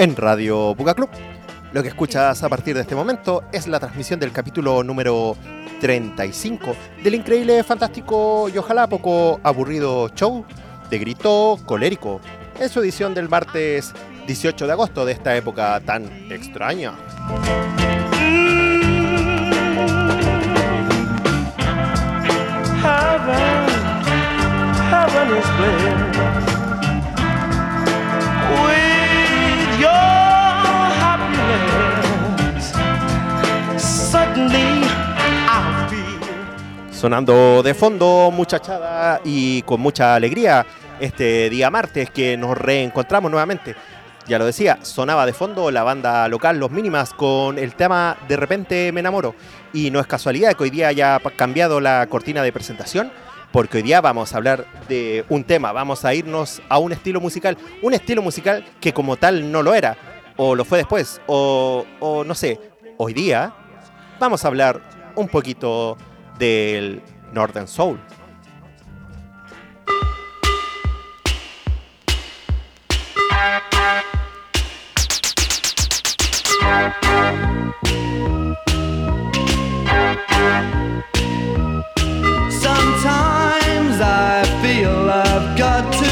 en Radio Buga Club. Lo que escuchas a partir de este momento es la transmisión del capítulo número 35 del increíble, fantástico y ojalá poco aburrido show de Grito Colérico en su edición del martes 18 de agosto de esta época tan extraña. Sonando de fondo, muchachada y con mucha alegría este día martes que nos reencontramos nuevamente. Ya lo decía, sonaba de fondo la banda local Los Mínimas con el tema De repente me enamoro. Y no es casualidad que hoy día haya cambiado la cortina de presentación, porque hoy día vamos a hablar de un tema, vamos a irnos a un estilo musical, un estilo musical que como tal no lo era, o lo fue después, o, o no sé, hoy día vamos a hablar un poquito del Northern Soul. Sometimes I feel I've got to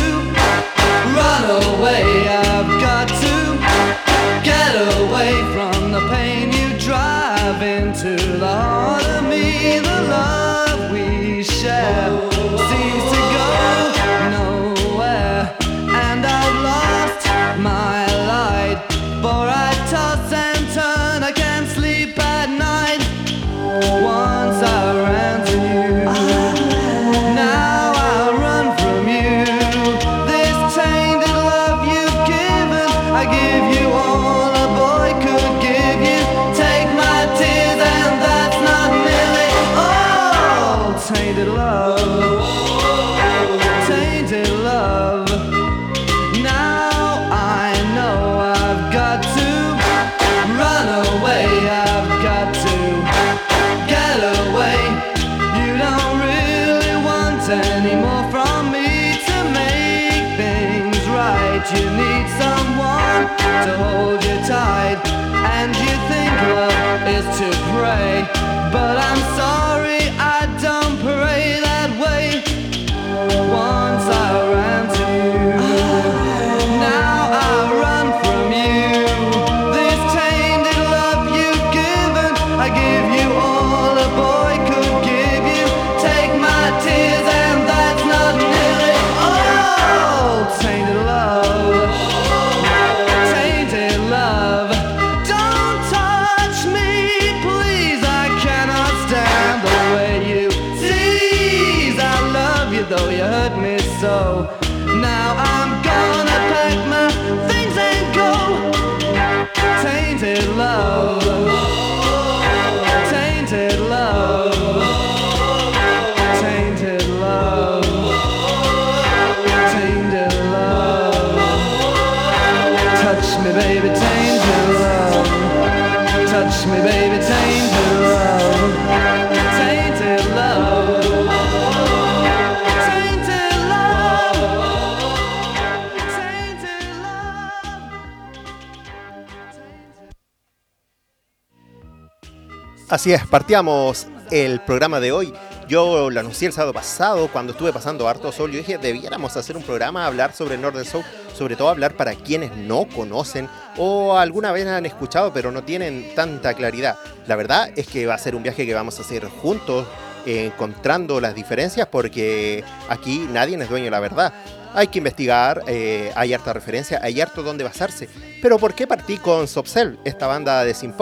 Así es, partíamos el programa de hoy. Yo lo anuncié el sábado pasado cuando estuve pasando harto sol. Yo dije, debiéramos hacer un programa, hablar sobre Northern Soul, sobre todo hablar para quienes no conocen o alguna vez han escuchado pero no tienen tanta claridad. La verdad es que va a ser un viaje que vamos a hacer juntos, encontrando las diferencias porque aquí nadie es dueño de la verdad. Hay que investigar, eh, hay harta referencia, hay harto donde basarse. Pero ¿por qué partí con Sobcell, esta banda de synth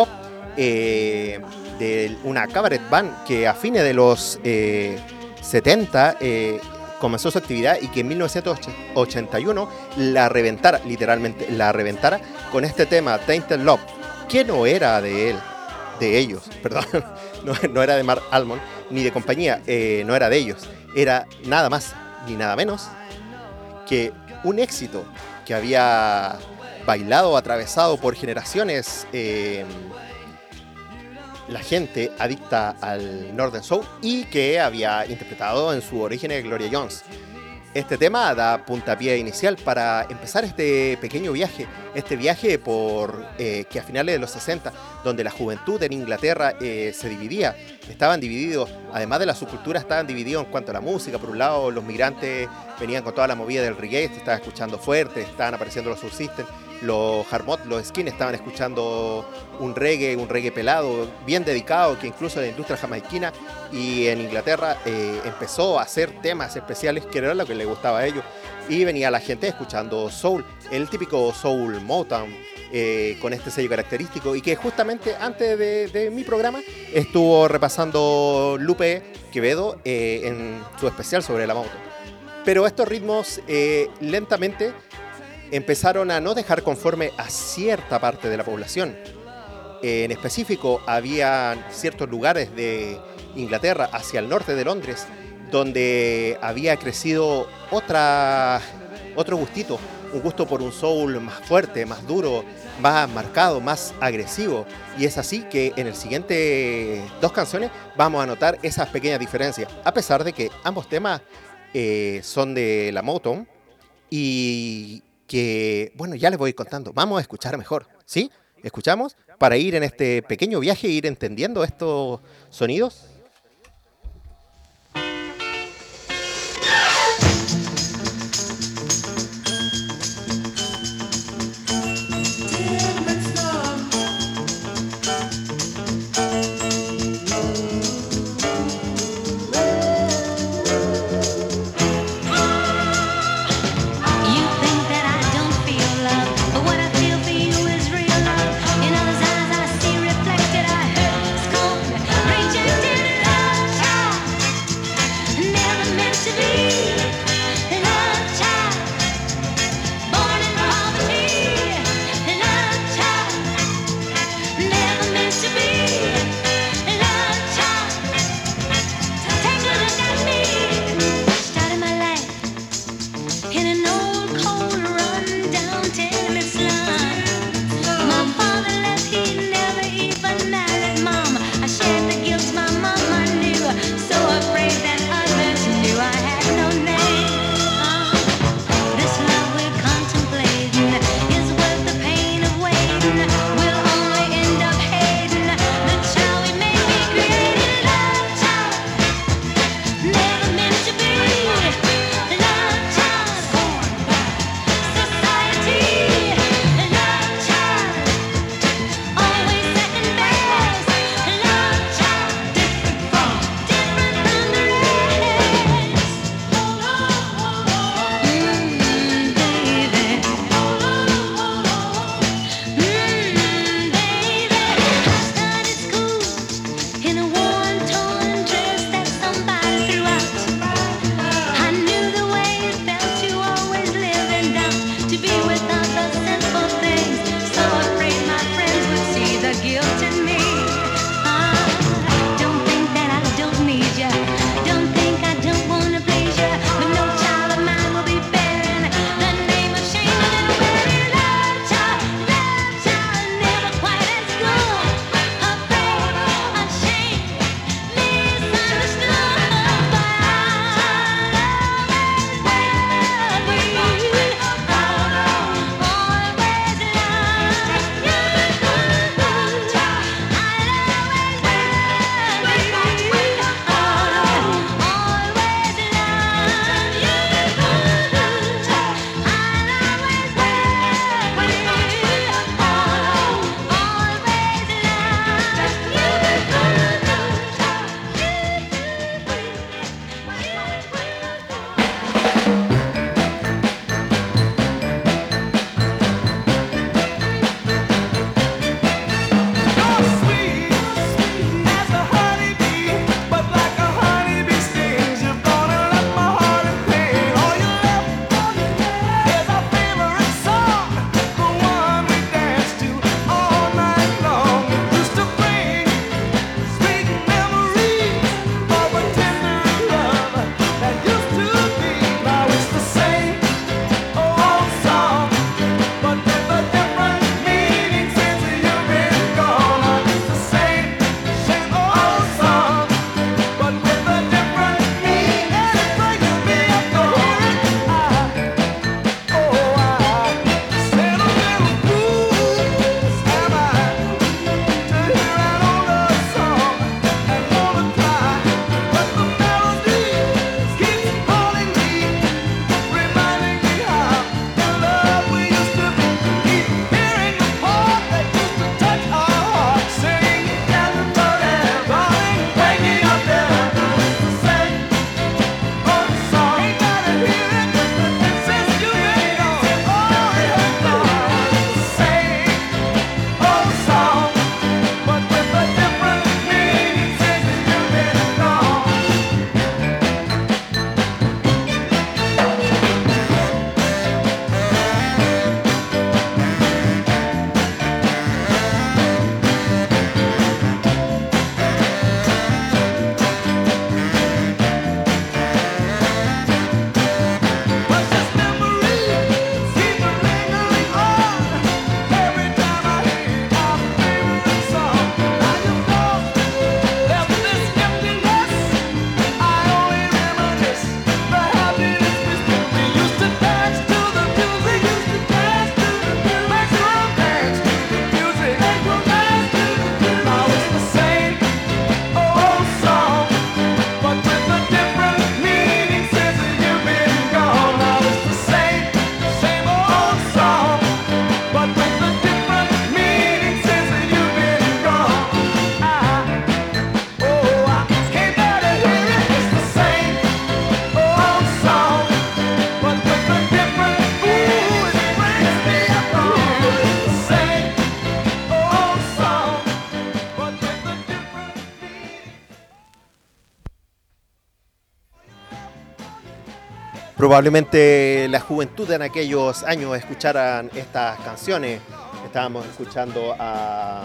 eh, de una cabaret band que a fines de los eh, 70 eh, comenzó su actividad y que en 1981 la reventara, literalmente la reventara con este tema Tainted Love, que no era de él, de ellos, perdón, no, era de Mark Almond ni de compañía, eh, no era de ellos, era nada más ni nada menos que un éxito que había bailado, atravesado por generaciones eh, la gente adicta al Northern Soul y que había interpretado en su origen Gloria Jones. Este tema da puntapié inicial para empezar este pequeño viaje, este viaje por eh, que a finales de los 60, donde la juventud en Inglaterra eh, se dividía, estaban divididos, además de la subcultura, estaban divididos en cuanto a la música. Por un lado, los migrantes venían con toda la movida del reggae, se escuchando fuerte, estaban apareciendo los subsisten, los Harmot, los Skin estaban escuchando un reggae, un reggae pelado, bien dedicado, que incluso la industria jamaiquina y en Inglaterra eh, empezó a hacer temas especiales que era lo que le gustaba a ellos. Y venía la gente escuchando soul, el típico soul Motown, eh, con este sello característico y que justamente antes de, mi programa estuvo repasando Lupe Quevedo eh, en su especial sobre la moto. Pero estos ritmos lentamente empezaron a no dejar conforme a cierta parte de la población. En específico, había ciertos lugares de Inglaterra hacia el norte de Londres donde había crecido otra, otro gustito, un gusto por un soul más fuerte, más duro, más marcado, más agresivo. Y es así que en el siguiente dos canciones vamos a notar esas pequeñas diferencias, a pesar de que ambos temas eh, son de la Motown y que, bueno, ya les voy contando. Vamos a escuchar mejor, ¿sí? ¿Escuchamos? Para ir en este pequeño viaje ir entendiendo estos sonidos. Probablemente la juventud en aquellos años escucharan estas canciones. Estábamos escuchando a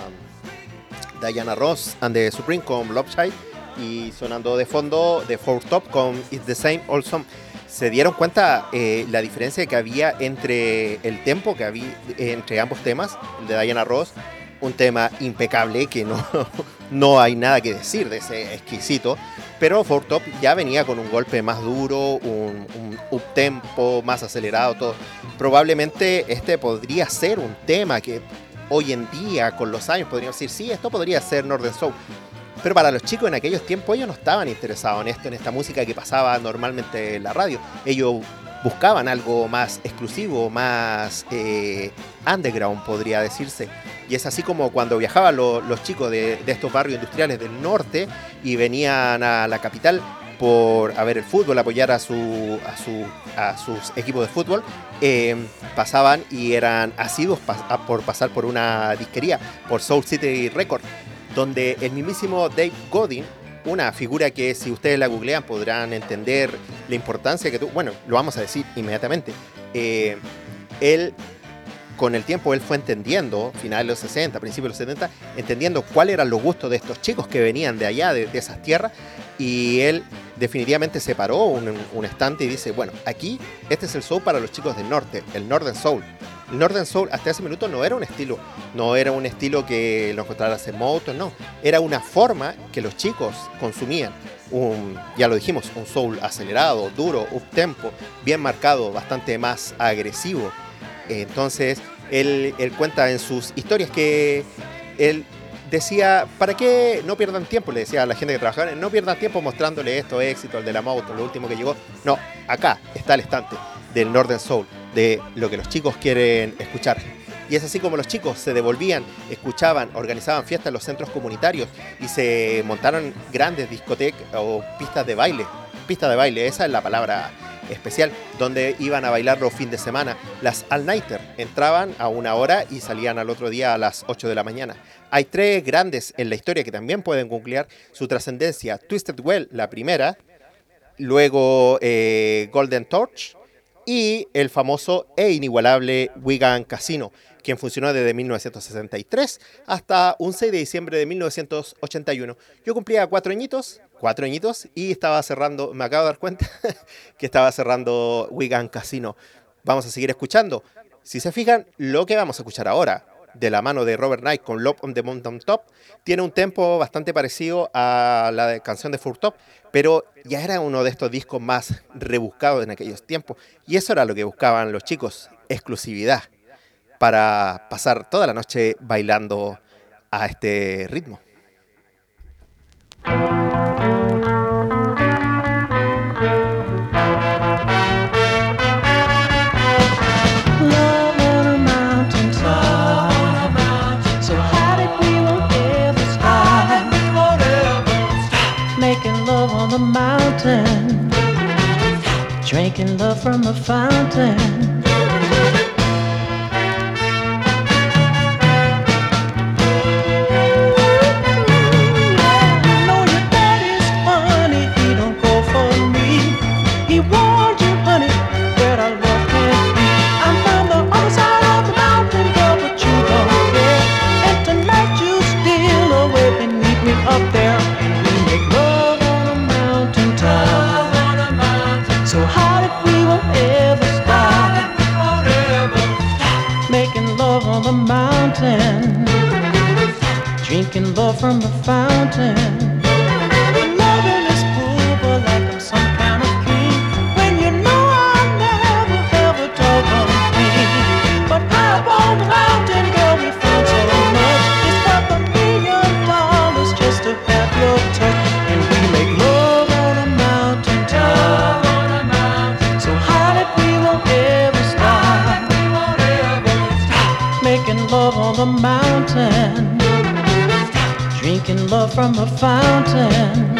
Diana Ross and the Supreme con Love Child y sonando de fondo de Four Top con It's the Same Old. Se dieron cuenta eh, la diferencia que había entre el tempo que había entre ambos temas, el de Diana Ross, un tema impecable que no, no hay nada que decir de ese exquisito, pero Four Top ya venía con un golpe más duro, un, un up tempo más acelerado, todo. Probablemente este podría ser un tema que hoy en día, con los años, podríamos decir, sí, esto podría ser Northern Soul. Pero para los chicos en aquellos tiempos ellos no estaban interesados en esto, en esta música que pasaba normalmente en la radio. Ellos buscaban algo más exclusivo, más eh, underground, podría decirse. Y es así como cuando viajaban lo- los chicos de, estos barrios industriales del norte y venían a la capital por a ver el fútbol, apoyar a, su, a, su, a sus equipos de fútbol, eh, pasaban y eran asiduos por pasar por una disquería, por Soul City Records, donde el mismísimo Dave Godin, una figura que si ustedes la googlean podrán entender la importancia que tuvo, bueno, lo vamos a decir inmediatamente, eh, él con el tiempo él fue entendiendo, finales de los 60, principios de los 70, entendiendo cuáles eran los gustos de estos chicos que venían de allá, de, de esas tierras, y él definitivamente separó un, un estante y dice, bueno, aquí este es el soul para los chicos del norte, el Northern Soul. Northern Soul hasta ese minuto no era un estilo, no era un estilo que lo encontraras en moto, no, era una forma que los chicos consumían. Un, ya lo dijimos, un soul acelerado, duro, up tempo, bien marcado, bastante más agresivo. Entonces, él, él cuenta en sus historias que él decía, ¿para qué no pierdan tiempo? Le decía a la gente que trabajaba, no pierdan tiempo mostrándole esto, éxito, el de la moto, lo último que llegó. No, acá está el estante del Northern Soul, de lo que los chicos quieren escuchar. Y es así como los chicos se devolvían, escuchaban, organizaban fiestas en los centros comunitarios y se montaron grandes discotecas o pistas de baile. Pista de baile, esa es la palabra especial, donde iban a bailar los fines de semana. Las all-nighter entraban a una hora y salían al otro día a las 8 de la mañana. Hay tres grandes en la historia que también pueden googlear su trascendencia. Twisted Well, la primera, luego eh, Golden Torch y el famoso e inigualable Wigan Casino, quien funcionó desde 1963 hasta un 6 de diciembre de 1981. Yo cumplía cuatro añitos, cuatro añitos, y estaba cerrando, me acabo de dar cuenta que estaba cerrando Wigan Casino. Vamos a seguir escuchando. Si se fijan, lo que vamos a escuchar ahora, de la mano de Robert Knight con Love on the Mountain Top, tiene un tempo bastante parecido a la canción de Full Top, pero ya era uno de estos discos más rebuscados en aquellos tiempos. Y eso era lo que buscaban los chicos, exclusividad, para pasar toda la noche bailando a este ritmo. Drinking love from a fountain. Drinking love from the fountain. From a fountain.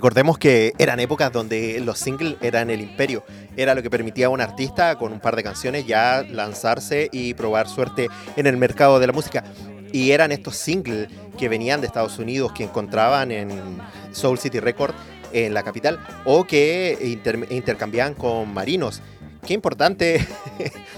Recordemos que eran épocas donde los singles eran el imperio, era lo que permitía a un artista con un par de canciones ya lanzarse y probar suerte en el mercado de la música. Y eran estos singles que venían de Estados Unidos, que encontraban en Soul City Record en la capital, o que inter- intercambiaban con marinos. Qué importante,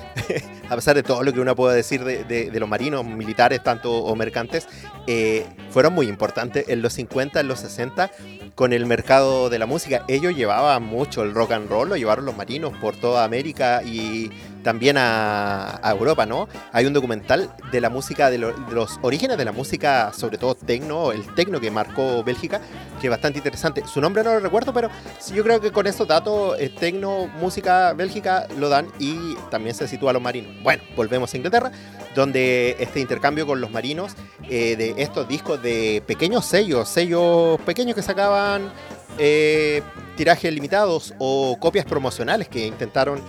a pesar de todo lo que uno puede decir de, los marinos militares, tanto o mercantes, eh, fueron muy importantes en los 50, en los 60, con el mercado de la música. Ellos llevaban mucho el rock and roll, lo llevaron los marinos por toda América y también a, Europa, ¿no? Hay un documental de la música, de, lo- de los orígenes de la música, sobre todo tecno, el tecno que marcó Bélgica, que es bastante interesante. Su nombre no lo recuerdo, pero yo creo que con esos datos, eh, tecno, música, Bélgica lo dan y también se sitúa a los marinos. Bueno, volvemos a Inglaterra, donde este intercambio con los marinos eh, de estos discos de pequeños sellos, sellos pequeños que sacaban eh, tirajes limitados o copias promocionales que intentaron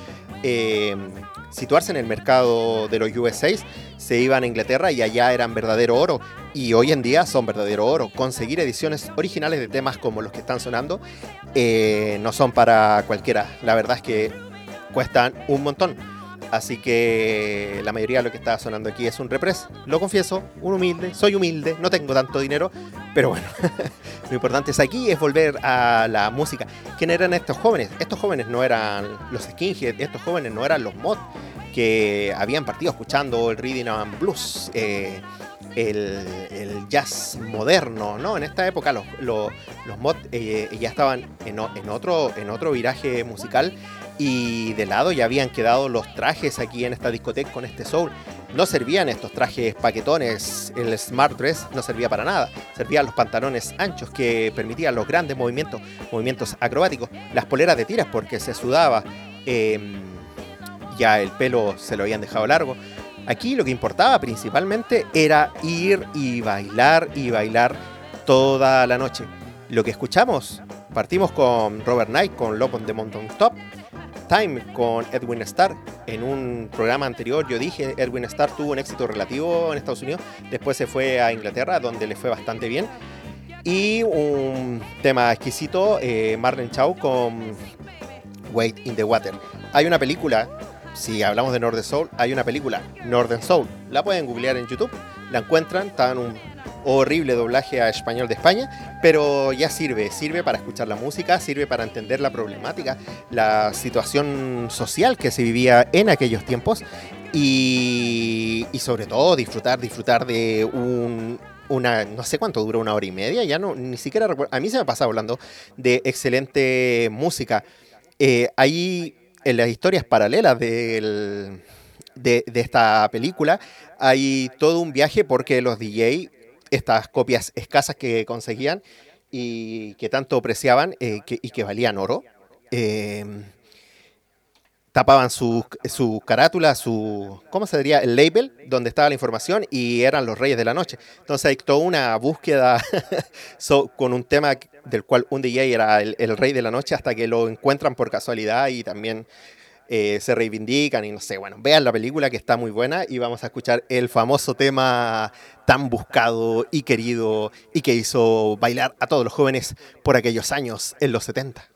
eh, situarse en el mercado de los USA, se iban a Inglaterra y allá eran verdadero oro. Y hoy en día son verdadero oro. Conseguir ediciones originales de temas como los que están sonando no son para cualquiera. La verdad es que cuestan un montón. Así que la mayoría de lo que está sonando aquí es un repres. Lo confieso, un humilde, soy humilde, no tengo tanto dinero, pero bueno, lo importante es aquí es volver a la música. ¿Quién eran estos jóvenes? Estos jóvenes no eran los skinheads, estos jóvenes no eran los mod que habían partido escuchando el rhythm and blues, eh, el, el jazz moderno, ¿no? En esta época los, los, los mod eh, ya estaban en, en otro, en otro viraje musical y de lado ya habían quedado los trajes aquí en esta discoteca con este soul. No servían estos trajes paquetones, el smart dress no servía para nada. Servían los pantalones anchos que permitían los grandes movimientos, movimientos acrobáticos, las poleras de tiras porque se sudaba, eh, ya el pelo se lo habían dejado largo. Aquí lo que importaba principalmente era ir y bailar y bailar toda la noche. Lo que escuchamos, partimos con Robert Knight, con Love on the Mountain Top, Time con Edwin Starr. En un programa anterior yo dije Edwin Starr tuvo un éxito relativo en Estados Unidos, después se fue a Inglaterra donde le fue bastante bien. Y un tema exquisito, eh, Marlon Chow con Wait in the Water. Hay una película, si hablamos de Northern Soul, hay una película, Northern Soul. La pueden googlear en YouTube, la encuentran, está en un horrible doblaje a español de España, pero ya sirve, sirve para escuchar la música, sirve para entender la problemática, la situación social que se vivía en aquellos tiempos y, y sobre todo disfrutar, disfrutar de un, una, no sé cuánto dura, una hora y media, ya no, ni siquiera recuerdo, a mí se me pasa hablando de excelente música. Eh, ahí en las historias paralelas de, de esta película hay todo un viaje porque los DJ, estas copias escasas que conseguían y que tanto apreciaban eh, y que valían oro, eh, tapaban su, su carátula, su, ¿cómo se diría? El label donde estaba la información y eran los reyes de la noche. Entonces hay toda una búsqueda so- con un tema del cual un DJ era el rey de la noche hasta que lo encuentran por casualidad y también eh, se reivindican y no sé, bueno, vean la película que está muy buena y vamos a escuchar el famoso tema tan buscado y querido y que hizo bailar a todos los jóvenes por aquellos años en los 70.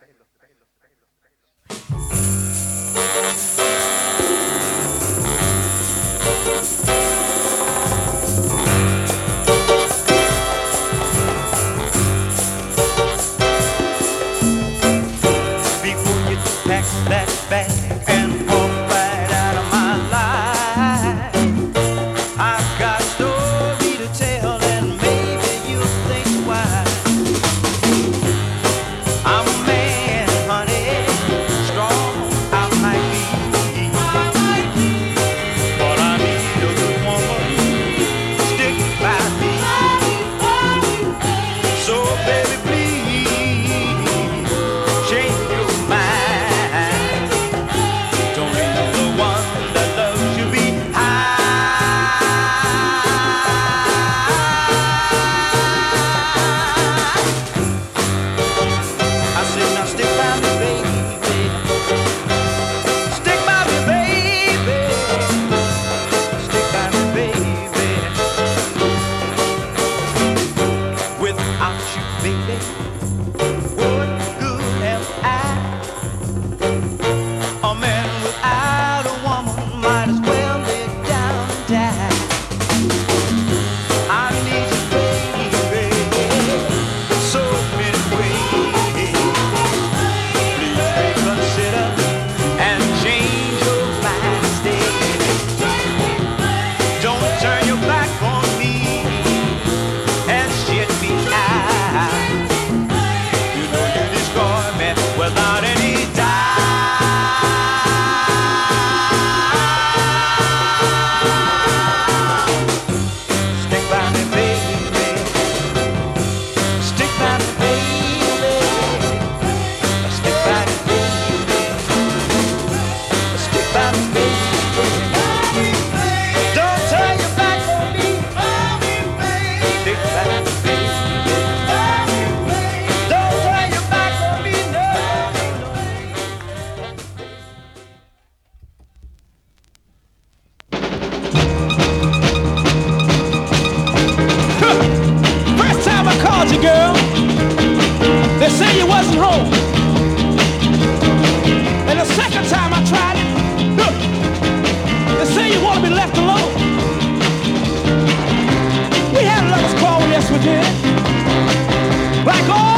Coming home. And the second time I tried it, look, they say you want to be left alone. We had a lover's quarrel, yes we did. Like all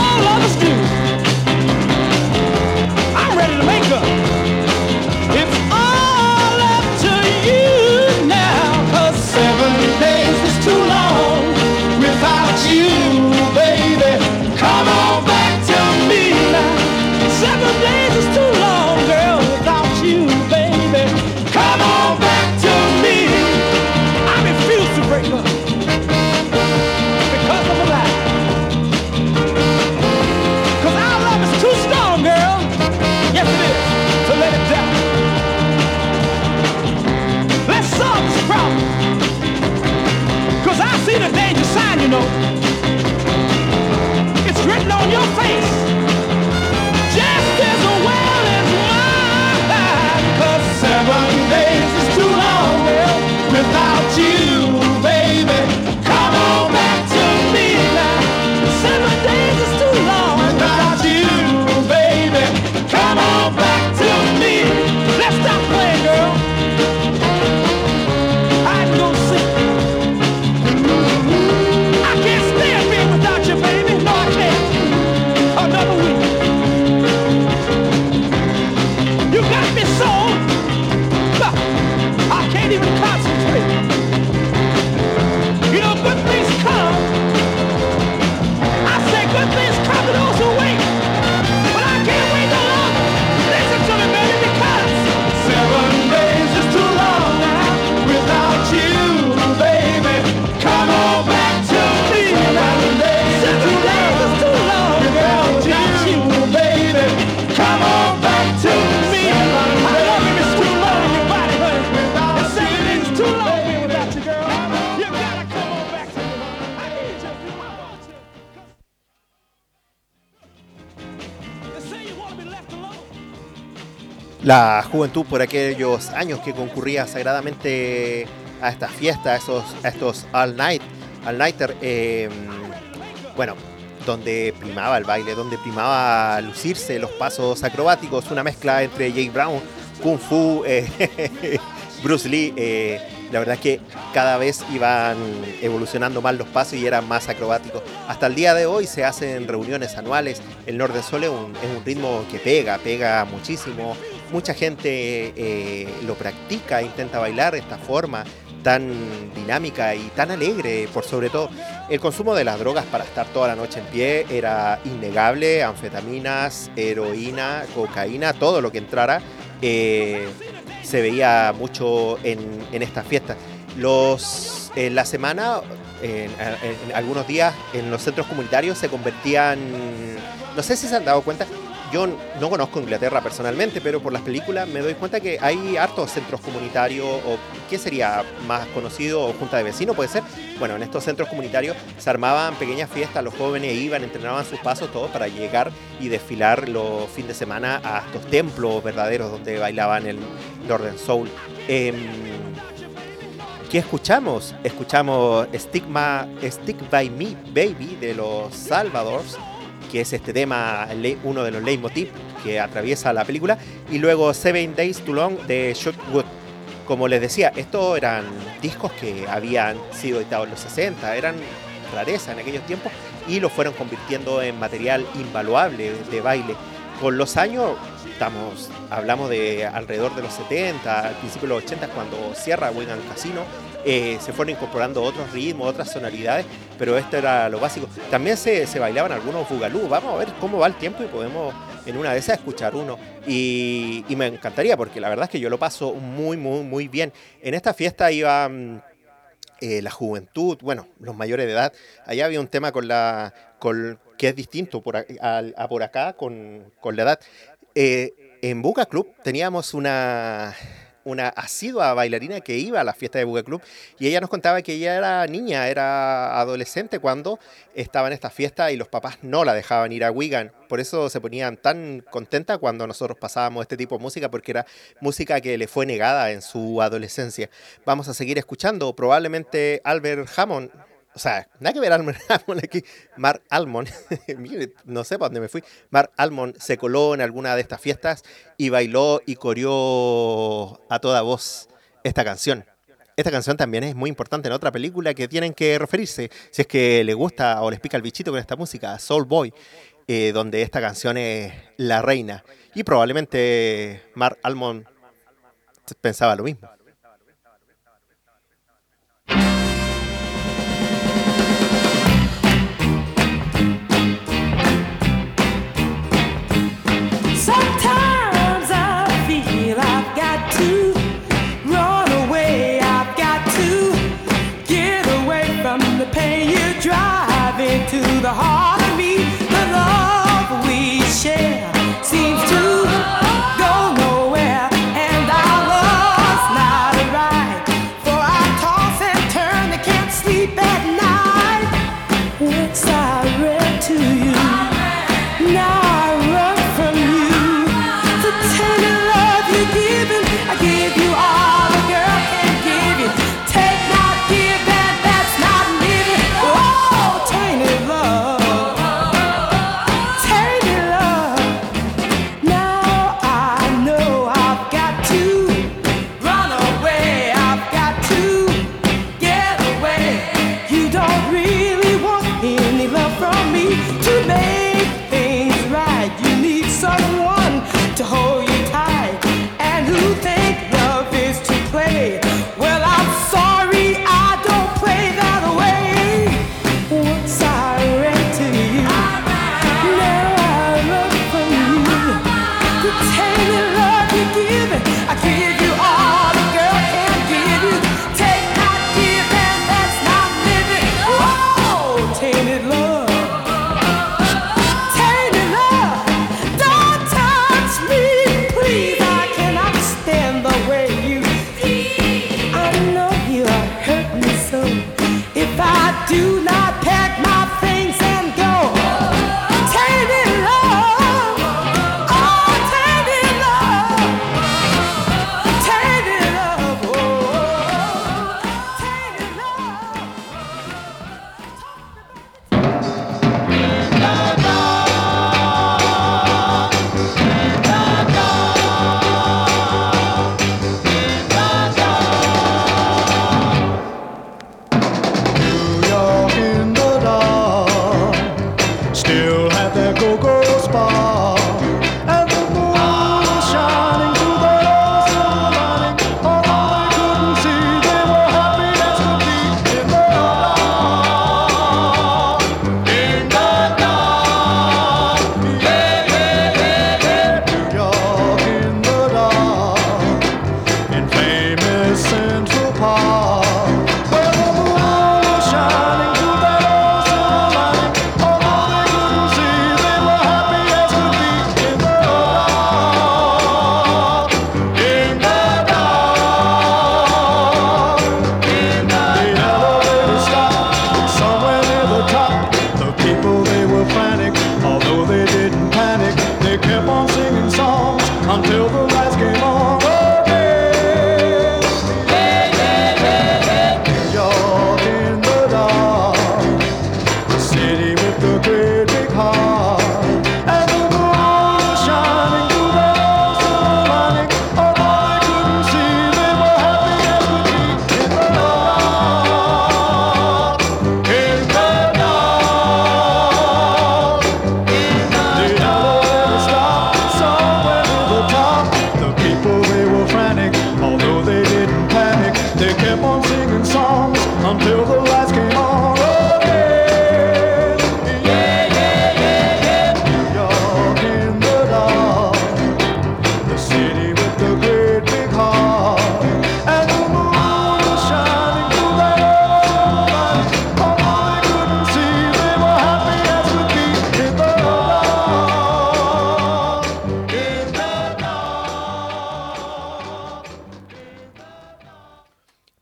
La juventud por aquellos años que concurría sagradamente a estas fiestas, a, estos all night, all nighter, eh, bueno, donde primaba el baile, donde primaba lucirse los pasos acrobáticos, una mezcla entre Jake Brown, Kung Fu, eh, Bruce Lee. eh, la verdad es que cada vez iban evolucionando más los pasos y eran más acrobáticos. Hasta el día de hoy se hacen reuniones anuales. El Norte Sol es un, ritmo que pega, pega muchísimo. Mucha gente eh, lo practica, intenta bailar de esta forma tan dinámica y tan alegre, por sobre todo. El consumo de las drogas para estar toda la noche en pie era innegable, anfetaminas, heroína, cocaína, todo lo que entrara, eh, se veía mucho en, en estas fiestas. Los, en la semana, en, en algunos días, en los centros comunitarios se convertían, no sé si se han dado cuenta, yo no conozco Inglaterra personalmente, pero por las películas me doy cuenta que hay hartos centros comunitarios, o ¿qué sería más conocido? O junta de vecinos, puede ser. Bueno, en estos centros comunitarios se armaban pequeñas fiestas, los jóvenes iban, entrenaban sus pasos, todo para llegar y desfilar los fines de semana a estos templos verdaderos donde bailaban el Northern Soul. Em, ¿Qué escuchamos? Escuchamos Stigma, Stick By Me Baby de los Salvadors, que es este tema, uno de los leitmotiv que atraviesa la película, y luego Seven Days Too Long de Shootwood. Como les decía, estos eran discos que habían sido editados en los 60, eran rareza en aquellos tiempos y los fueron convirtiendo en material invaluable de baile. Con los años, estamos, hablamos de alrededor de los 70, al principio de los 80, cuando cierra Wigan Casino, eh, se fueron incorporando otros ritmos, otras sonoridades, pero esto era lo básico. También se, se bailaban algunos bugalú. Vamos a ver cómo va el tiempo y podemos en una de esas escuchar uno. Y, y me encantaría, porque la verdad es que yo lo paso muy, muy, muy bien. En esta fiesta iba mm, eh, la juventud, bueno, los mayores de edad. Allá había un tema con la, con, que es distinto por, a, por acá con, con la edad. Eh, en Buca Club teníamos una, una asidua bailarina que iba a la fiesta de Buca Club y ella nos contaba que ella era niña, era adolescente cuando estaba en esta fiesta y los papás no la dejaban ir a Wigan. Por eso se ponían tan contenta cuando nosotros pasábamos este tipo de música porque era música que le fue negada en su adolescencia. Vamos a seguir escuchando probablemente Albert Hammond o sea, nada que ver Almond, aquí, Mark Almond, mire, no sé para dónde me fui, Mark Almond se coló en alguna de estas fiestas y bailó y coreó a toda voz esta canción. Esta canción también es muy importante en otra película que tienen que referirse, si es que le gusta o les pica el bichito con esta música, Soul Boy, eh, donde esta canción es la reina. Y probablemente Mark Almond pensaba lo mismo.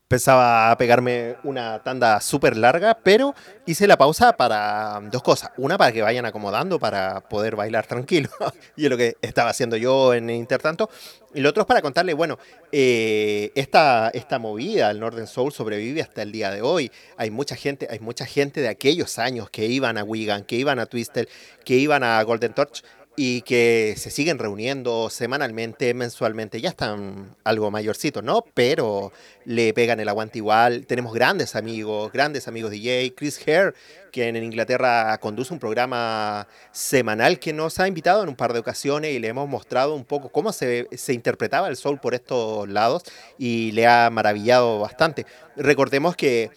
Pensaba pegarme una tanda súper larga, pero hice la pausa para dos cosas. Una, para que vayan acomodando para poder bailar tranquilo. y es lo que estaba haciendo yo en intertanto. Y lo otro es para contarle, bueno, eh, esta, esta movida, el Northern Soul, sobrevive hasta el día de hoy. Hay mucha gente, hay mucha gente de aquellos años que iban a Wigan, que iban a Twisted, que iban a Golden Torch y que se siguen reuniendo semanalmente, mensualmente, ya están algo mayorcitos, ¿no? Pero le pegan el aguante igual. Tenemos grandes amigos, grandes amigos DJ, Chris Hare, que en Inglaterra conduce un programa semanal que nos ha invitado en un par de ocasiones y le hemos mostrado un poco cómo se, se interpretaba el soul por estos lados y le ha maravillado bastante. Recordemos que...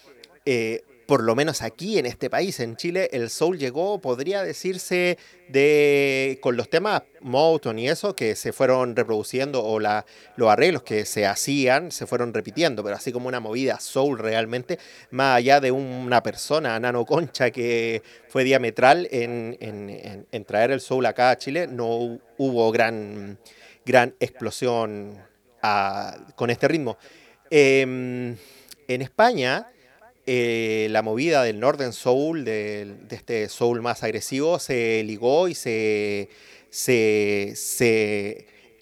eh, por lo menos aquí en este país, en Chile, el soul llegó, podría decirse, de con los temas Motown y eso que se fueron reproduciendo o la, los arreglos que se hacían se fueron repitiendo, pero así como una movida soul realmente, más allá de una persona, Nano Concha, que fue diametral en, en- en- traer el soul acá a Chile, no hubo gran, gran explosión ah, con este ritmo. Em, en España, eh, la movida del Northern Soul, del- de, este soul más agresivo, se ligó y se,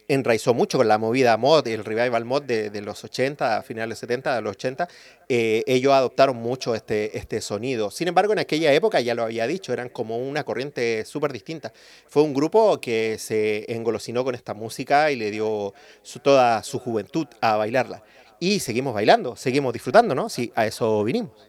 enraizó mucho con la movida mod, el revival mod de, de los 80, a finales de los 70, de los 80. eh, ellos adoptaron mucho este, este sonido. Sin embargo, en aquella época, ya lo había dicho, eran como una corriente súper distinta. Fue un grupo que se engolosinó con esta música y le dio toda su juventud a bailarla. Y seguimos bailando, seguimos disfrutando, ¿no? Sí, a eso vinimos.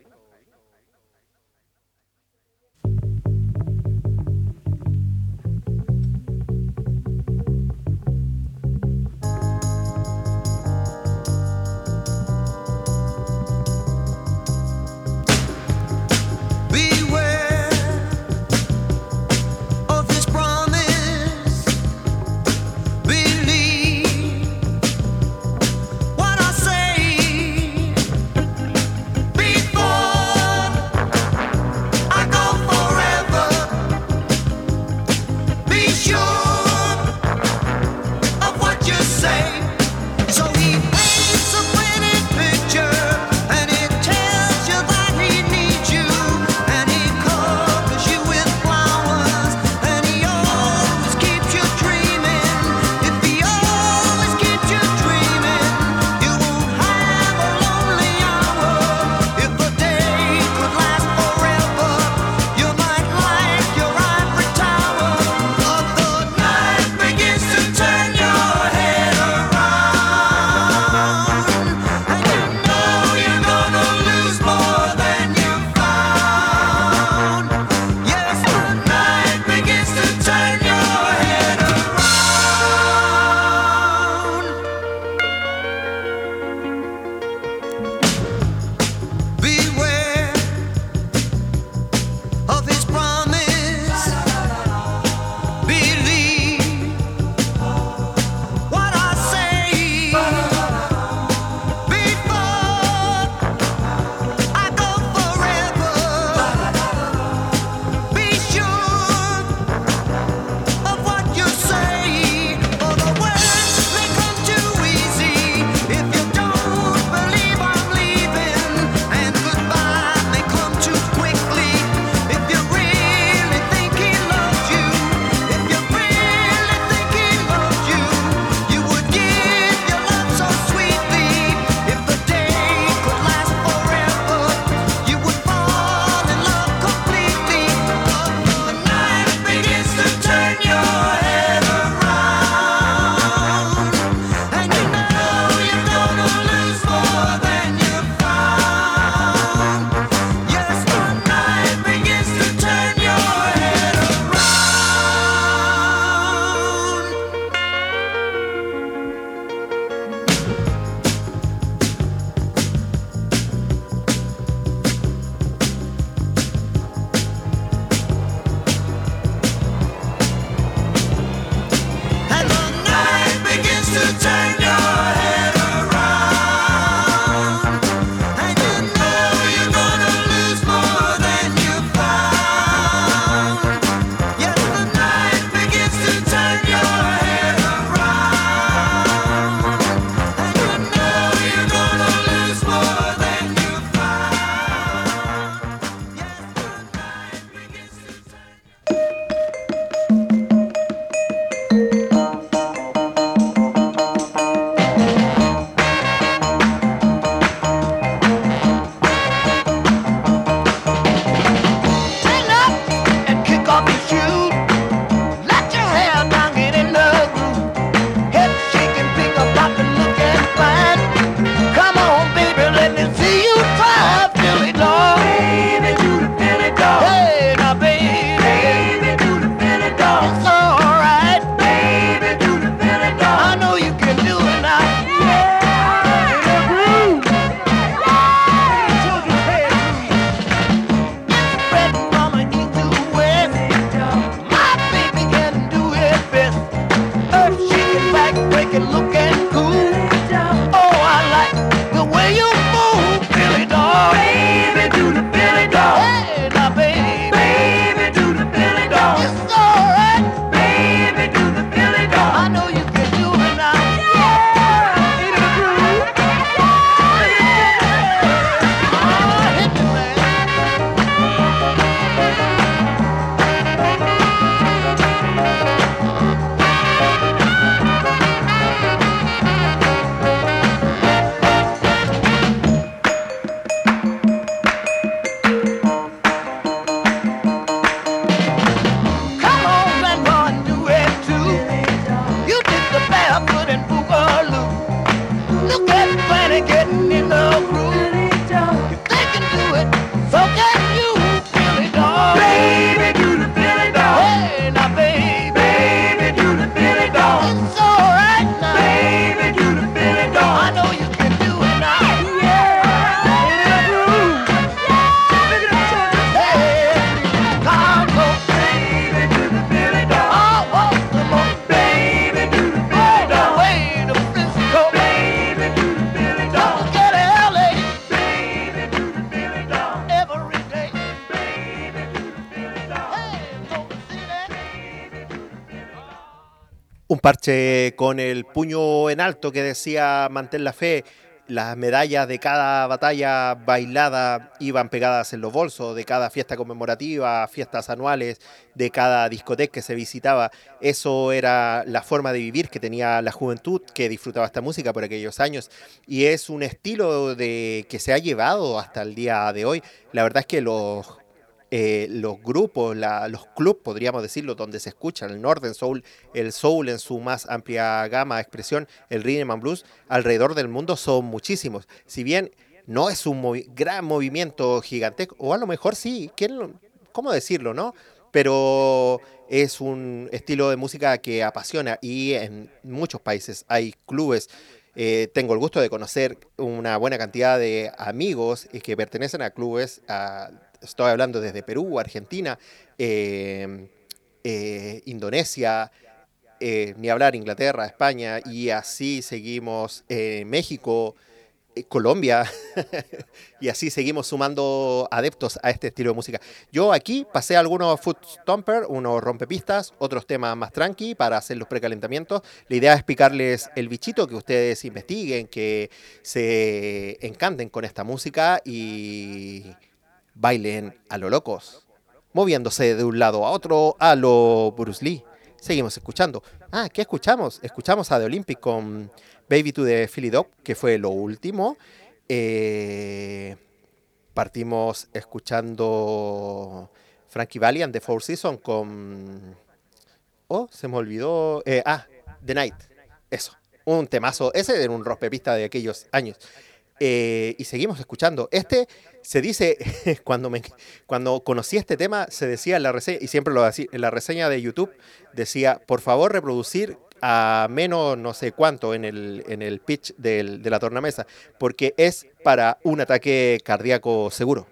Con el puño en alto que decía mantén la fe. Las medallas de cada batalla bailada iban pegadas en los bolsos, de cada fiesta conmemorativa, fiestas anuales, de cada discoteca que se visitaba. Eso era la forma de vivir que tenía la juventud que disfrutaba esta música por aquellos años. Y es un estilo de, que se ha llevado hasta el día de hoy. La verdad es que los eh, los grupos, la- los clubs, podríamos decirlo, donde se escucha el Northern Soul, el Soul en su más amplia gama de expresión, el Rhythm and Blues, alrededor del mundo son muchísimos. Si bien no es un gran movimiento gigantesco, o a lo mejor sí, ¿quién ¿cómo decirlo, no? Pero es un estilo de música que apasiona y en muchos países hay clubes. Eh, tengo el gusto de conocer una buena cantidad de amigos eh, que pertenecen a clubes, a- estoy hablando desde Perú, Argentina, eh, eh, Indonesia, eh, ni hablar Inglaterra, España, y así seguimos eh, México, Colombia, y así seguimos sumando adeptos a este estilo de música. Yo aquí pasé algunos foot stomper, unos rompepistas, otros temas más tranqui para hacer los precalentamientos. La idea es picarles el bichito, que ustedes investiguen, que se encanten con esta música y bailen a lo locos, moviéndose de un lado a otro a lo Bruce Lee. Seguimos escuchando. Ah, ¿qué escuchamos? Escuchamos a The Olympic con Baby to the Philly Dog, que fue lo último. Eh, partimos escuchando Frankie Valli and The Four Seasons con... Oh, se me olvidó. eh, ah, The Night. Eso. Un temazo. Ese era un rompepista de aquellos años. Eh, y seguimos escuchando. Este se dice, cuando, me, cuando conocí este tema, se decía en la reseña, y siempre lo decía, en la reseña de YouTube, decía, por favor reproducir a menos no sé cuánto en el, en el pitch del- de la tornamesa, porque es para un ataque cardíaco seguro.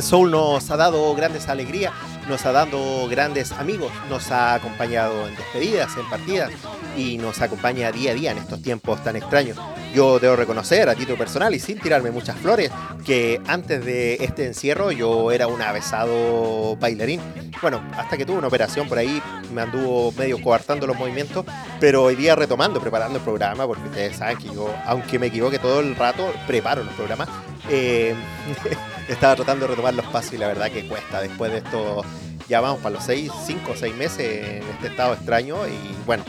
El soul nos ha dado grandes alegrías. nos ha dado grandes amigos, nos ha acompañado en despedidas, en partidas y nos acompaña día a día en estos tiempos tan extraños. Yo debo reconocer a título personal y sin tirarme muchas flores que antes de este encierro yo era un avesado bailarín. Bueno, hasta que tuve una operación por ahí me anduvo medio coartando los movimientos, pero hoy día retomando, preparando el programa, porque ustedes saben que yo, aunque me equivoque todo el rato, preparo los programas. Eh, estaba tratando de retomar los pasos y la verdad que cuesta después de esto. Ya vamos para los 6, 5 o 6 meses en este estado extraño y bueno,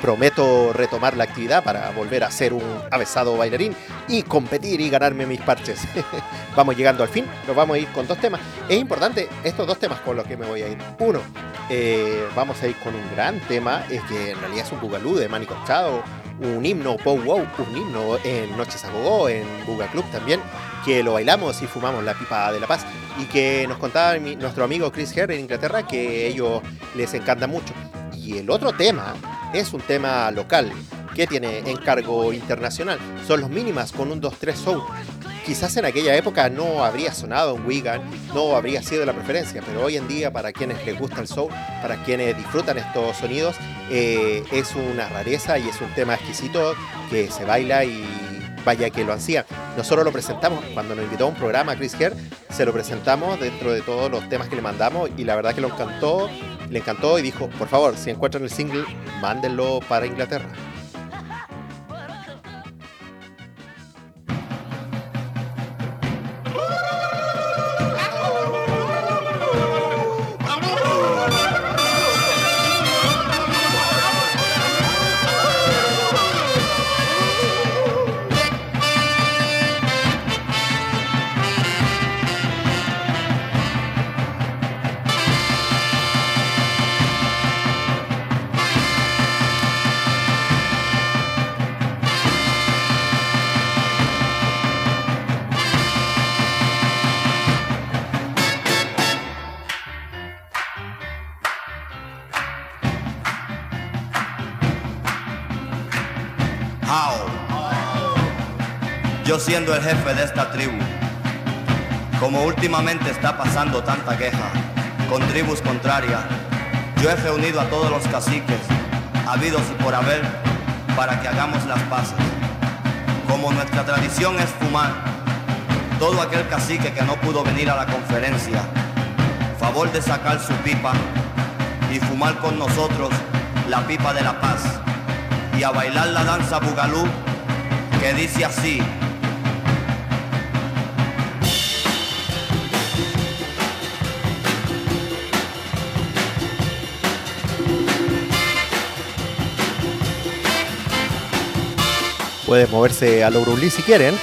prometo retomar la actividad para volver a ser un avesado bailarín y competir y ganarme mis parches. vamos llegando al fin, nos vamos a ir con dos temas. Es importante estos dos temas con los que me voy a ir. Uno, eh, vamos a ir con un gran tema, es que en realidad es un bugalú de Manny Corchado, un himno Pow Wow, un himno en Noches a Gogó, en Buga Club también, que lo bailamos y fumamos la pipa de la paz y que nos contaba mi- nuestro amigo Chris Herr en Inglaterra que ellos les encanta mucho. Y el otro tema es un tema local que tiene encargo internacional. Son los mínimas con un 2-3 soul. Quizás en aquella época no habría sonado en Wigan, no habría sido la preferencia, pero hoy en día para quienes les gusta el soul, para quienes disfrutan estos sonidos, eh, es una rareza y es un tema exquisito que se baila y vaya que lo ansía. Nosotros lo presentamos cuando nos invitó a un programa Chris Kerr, se lo presentamos dentro de todos los temas que le mandamos y la verdad que lo encantó, le encantó y dijo, por favor, si encuentran el single, mándenlo para Inglaterra. El jefe de esta tribu, como últimamente está pasando tanta queja con tribus contrarias, yo he reunido a todos los caciques, habidos y por haber, para que hagamos las paces. Como nuestra tradición es fumar, todo aquel cacique que no pudo venir a la conferencia, favor de sacar su pipa y fumar con nosotros la pipa de la paz y a bailar la danza bugalú que dice así. Pueden moverse a lo Bruce si quieren.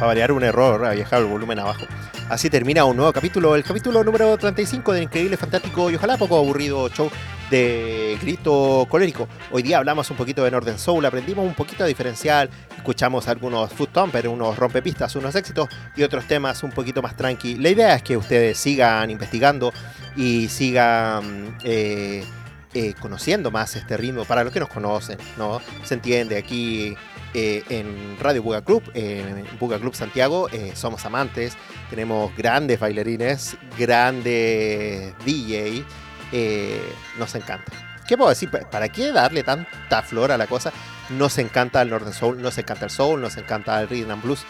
Para variar un error, había dejado el volumen abajo. Así termina un nuevo capítulo, el capítulo número 35 del increíble, fantástico y ojalá poco aburrido show de Grito Colérico. Hoy día hablamos un poquito de Northern Soul, aprendimos un poquito a diferenciar, escuchamos algunos foot unos rompepistas, unos éxitos y otros temas un poquito más tranqui. La idea es que ustedes sigan investigando y sigan eh, eh, conociendo más este ritmo para los que nos conocen, ¿no? Se entiende aquí eh, en Radio Buga Club, en Buga Club Santiago, eh, somos amantes, tenemos grandes bailarines, grandes DJ, eh, nos encanta. ¿Qué puedo decir? ¿Para qué darle tanta flor a la cosa? Nos encanta el Northern Soul, nos encanta el Soul, nos encanta el Rhythm and Blues,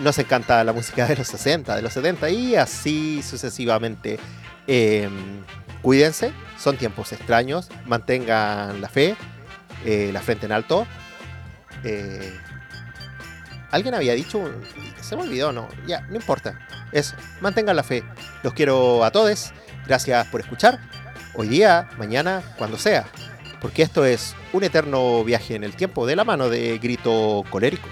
nos encanta la música de los 60, de los 70 y así sucesivamente. Eh, cuídense, son tiempos extraños, mantengan la fe, eh, la frente en alto. Eh, Alguien había dicho, se me olvidó, no, ya, no importa. Eso, mantengan la fe. Los quiero a todos. Gracias por escuchar. Hoy día, mañana, cuando sea. Porque esto es un eterno viaje en el tiempo de la mano de Grito Colérico.